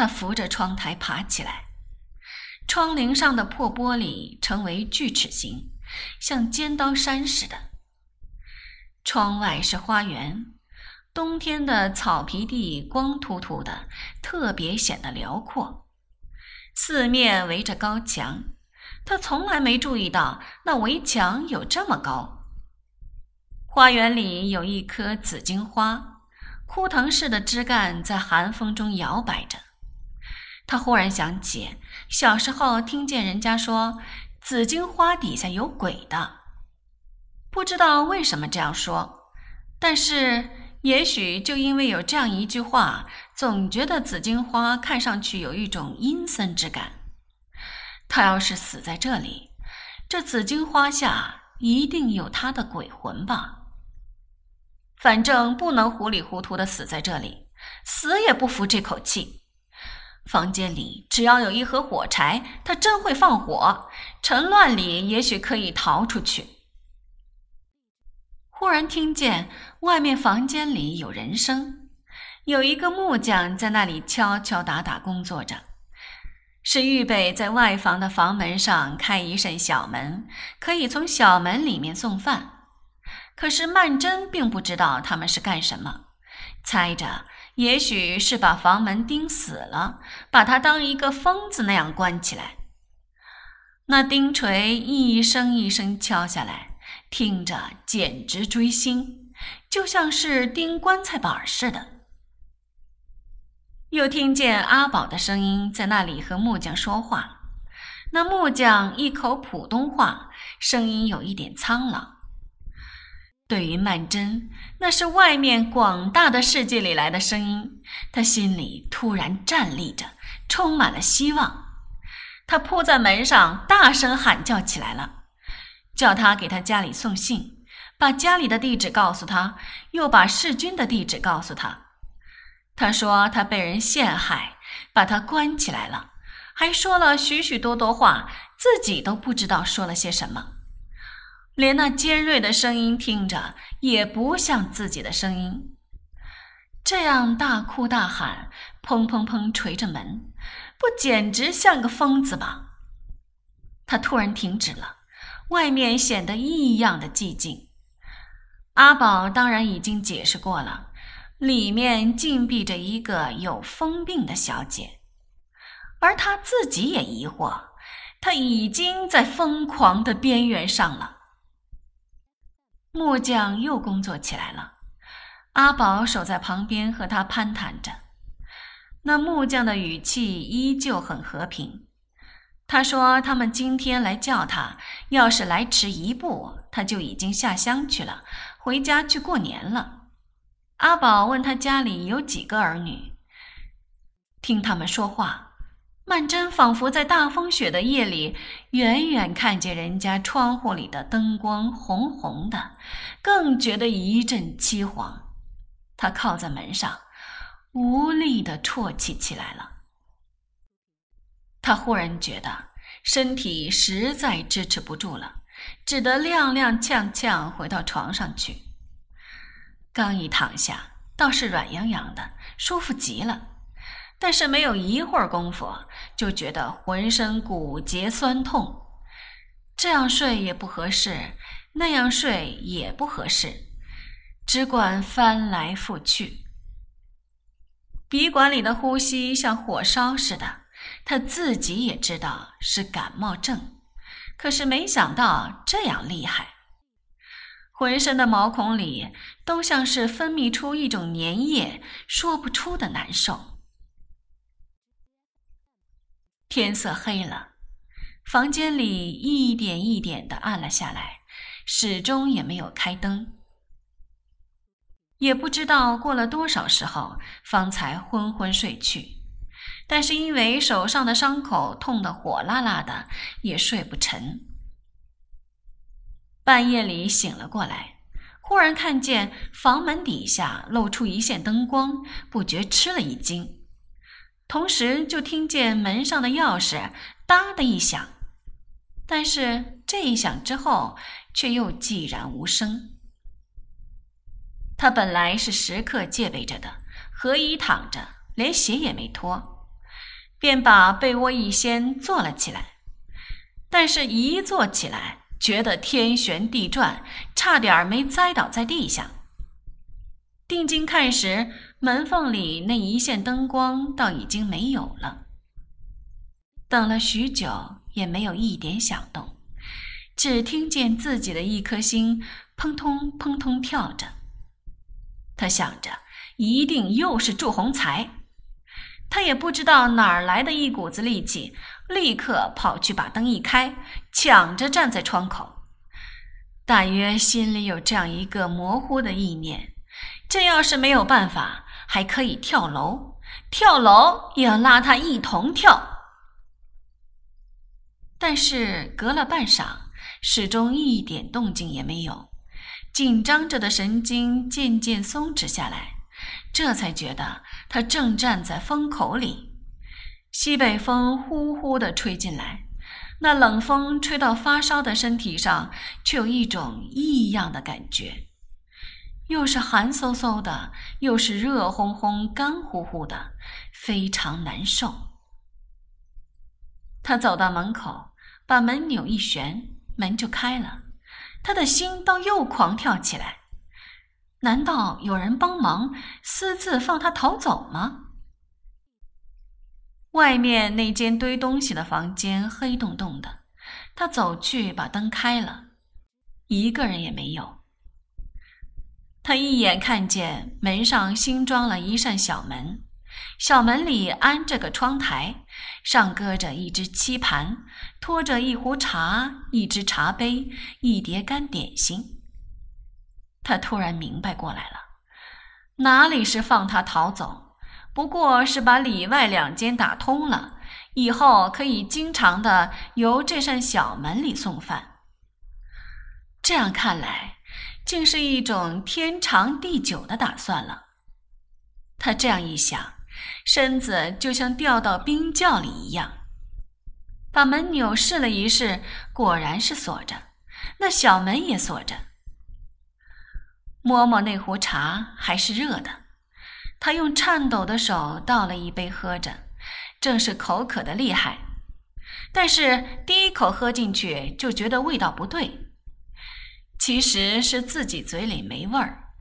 他扶着窗台爬起来，窗棂上的破玻璃成为锯齿形，像尖刀山似的。窗外是花园，冬天的草皮地光秃秃的，特别显得辽阔。四面围着高墙，他从来没注意到那围墙有这么高。花园里有一棵紫荆花，枯藤似的枝干在寒风中摇摆着。他忽然想起小时候听见人家说，紫荆花底下有鬼的。不知道为什么这样说，但是也许就因为有这样一句话，总觉得紫荆花看上去有一种阴森之感。他要是死在这里，这紫荆花下一定有他的鬼魂吧。反正不能糊里糊涂的死在这里，死也不服这口气。房间里只要有一盒火柴，他真会放火。趁乱里也许可以逃出去。忽然听见外面房间里有人声，有一个木匠在那里敲敲打打工作着，是预备在外房的房门上开一扇小门，可以从小门里面送饭。可是曼桢并不知道他们是干什么，猜着也许是把房门钉死了，把他当一个疯子那样关起来。那钉锤一声一声敲下来。听着简直锥心，就像是钉棺材板似的。又听见阿宝的声音在那里和木匠说话，那木匠一口普通话，声音有一点苍老。对于曼桢，那是外面广大的世界里来的声音，他心里突然站立着，充满了希望。他扑在门上，大声喊叫起来了。叫他给他家里送信，把家里的地址告诉他，又把世君的地址告诉他。他说他被人陷害，把他关起来了，还说了许许多多话，自己都不知道说了些什么，连那尖锐的声音听着也不像自己的声音。这样大哭大喊，砰砰砰捶着门，不简直像个疯子吗？他突然停止了。外面显得异样的寂静。阿宝当然已经解释过了，里面禁闭着一个有疯病的小姐，而他自己也疑惑，他已经在疯狂的边缘上了。木匠又工作起来了，阿宝守在旁边和他攀谈着，那木匠的语气依旧很和平。他说：“他们今天来叫他，要是来迟一步，他就已经下乡去了，回家去过年了。”阿宝问他家里有几个儿女。听他们说话，曼桢仿佛在大风雪的夜里，远远看见人家窗户里的灯光红红的，更觉得一阵凄惶。他靠在门上，无力地啜泣起来了。他忽然觉得身体实在支持不住了，只得踉踉跄跄回到床上去。刚一躺下，倒是软洋洋的，舒服极了。但是没有一会儿功夫，就觉得浑身骨节酸痛。这样睡也不合适，那样睡也不合适，只管翻来覆去。鼻管里的呼吸像火烧似的。他自己也知道是感冒症，可是没想到这样厉害，浑身的毛孔里都像是分泌出一种粘液，说不出的难受。天色黑了，房间里一点一点的暗了下来，始终也没有开灯，也不知道过了多少时候，方才昏昏睡去。但是因为手上的伤口痛得火辣辣的，也睡不沉。半夜里醒了过来，忽然看见房门底下露出一线灯光，不觉吃了一惊，同时就听见门上的钥匙“哒”的一响，但是这一响之后却又寂然无声。他本来是时刻戒备着的，合衣躺着，连鞋也没脱。便把被窝一掀坐了起来。但是，一坐起来，觉得天旋地转，差点没栽倒在地下。定睛看时，门缝里那一线灯光倒已经没有了。等了许久，也没有一点响动，只听见自己的一颗心砰通砰通跳着。他想着，一定又是祝鸿才。他也不知道哪儿来的一股子力气，立刻跑去把灯一开，抢着站在窗口。大约心里有这样一个模糊的意念：这要是没有办法，还可以跳楼，跳楼也要拉他一同跳。但是隔了半晌，始终一点动静也没有，紧张着的神经渐渐松弛下来。这才觉得他正站在风口里，西北风呼呼地吹进来，那冷风吹到发烧的身体上，却有一种异样的感觉，又是寒飕飕的，又是热烘烘、干乎乎的，非常难受。他走到门口，把门扭一旋，门就开了，他的心倒又狂跳起来。难道有人帮忙私自放他逃走吗？外面那间堆东西的房间黑洞洞的，他走去把灯开了，一个人也没有。他一眼看见门上新装了一扇小门，小门里安着个窗台，上搁着一只漆盘，托着一壶茶、一只茶杯、一碟干点心。他突然明白过来了，哪里是放他逃走，不过是把里外两间打通了，以后可以经常的由这扇小门里送饭。这样看来，竟是一种天长地久的打算了。他这样一想，身子就像掉到冰窖里一样，把门扭试了一试，果然是锁着，那小门也锁着。摸摸那壶茶还是热的，他用颤抖的手倒了一杯喝着，正是口渴的厉害。但是第一口喝进去就觉得味道不对，其实是自己嘴里没味儿。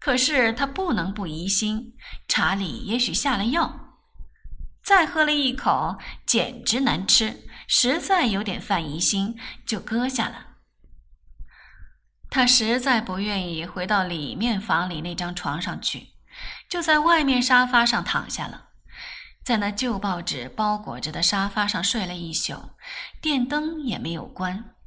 可是他不能不疑心，茶里也许下了药。再喝了一口，简直难吃，实在有点犯疑心，就搁下了。他实在不愿意回到里面房里那张床上去，就在外面沙发上躺下了，在那旧报纸包裹着的沙发上睡了一宿，电灯也没有关。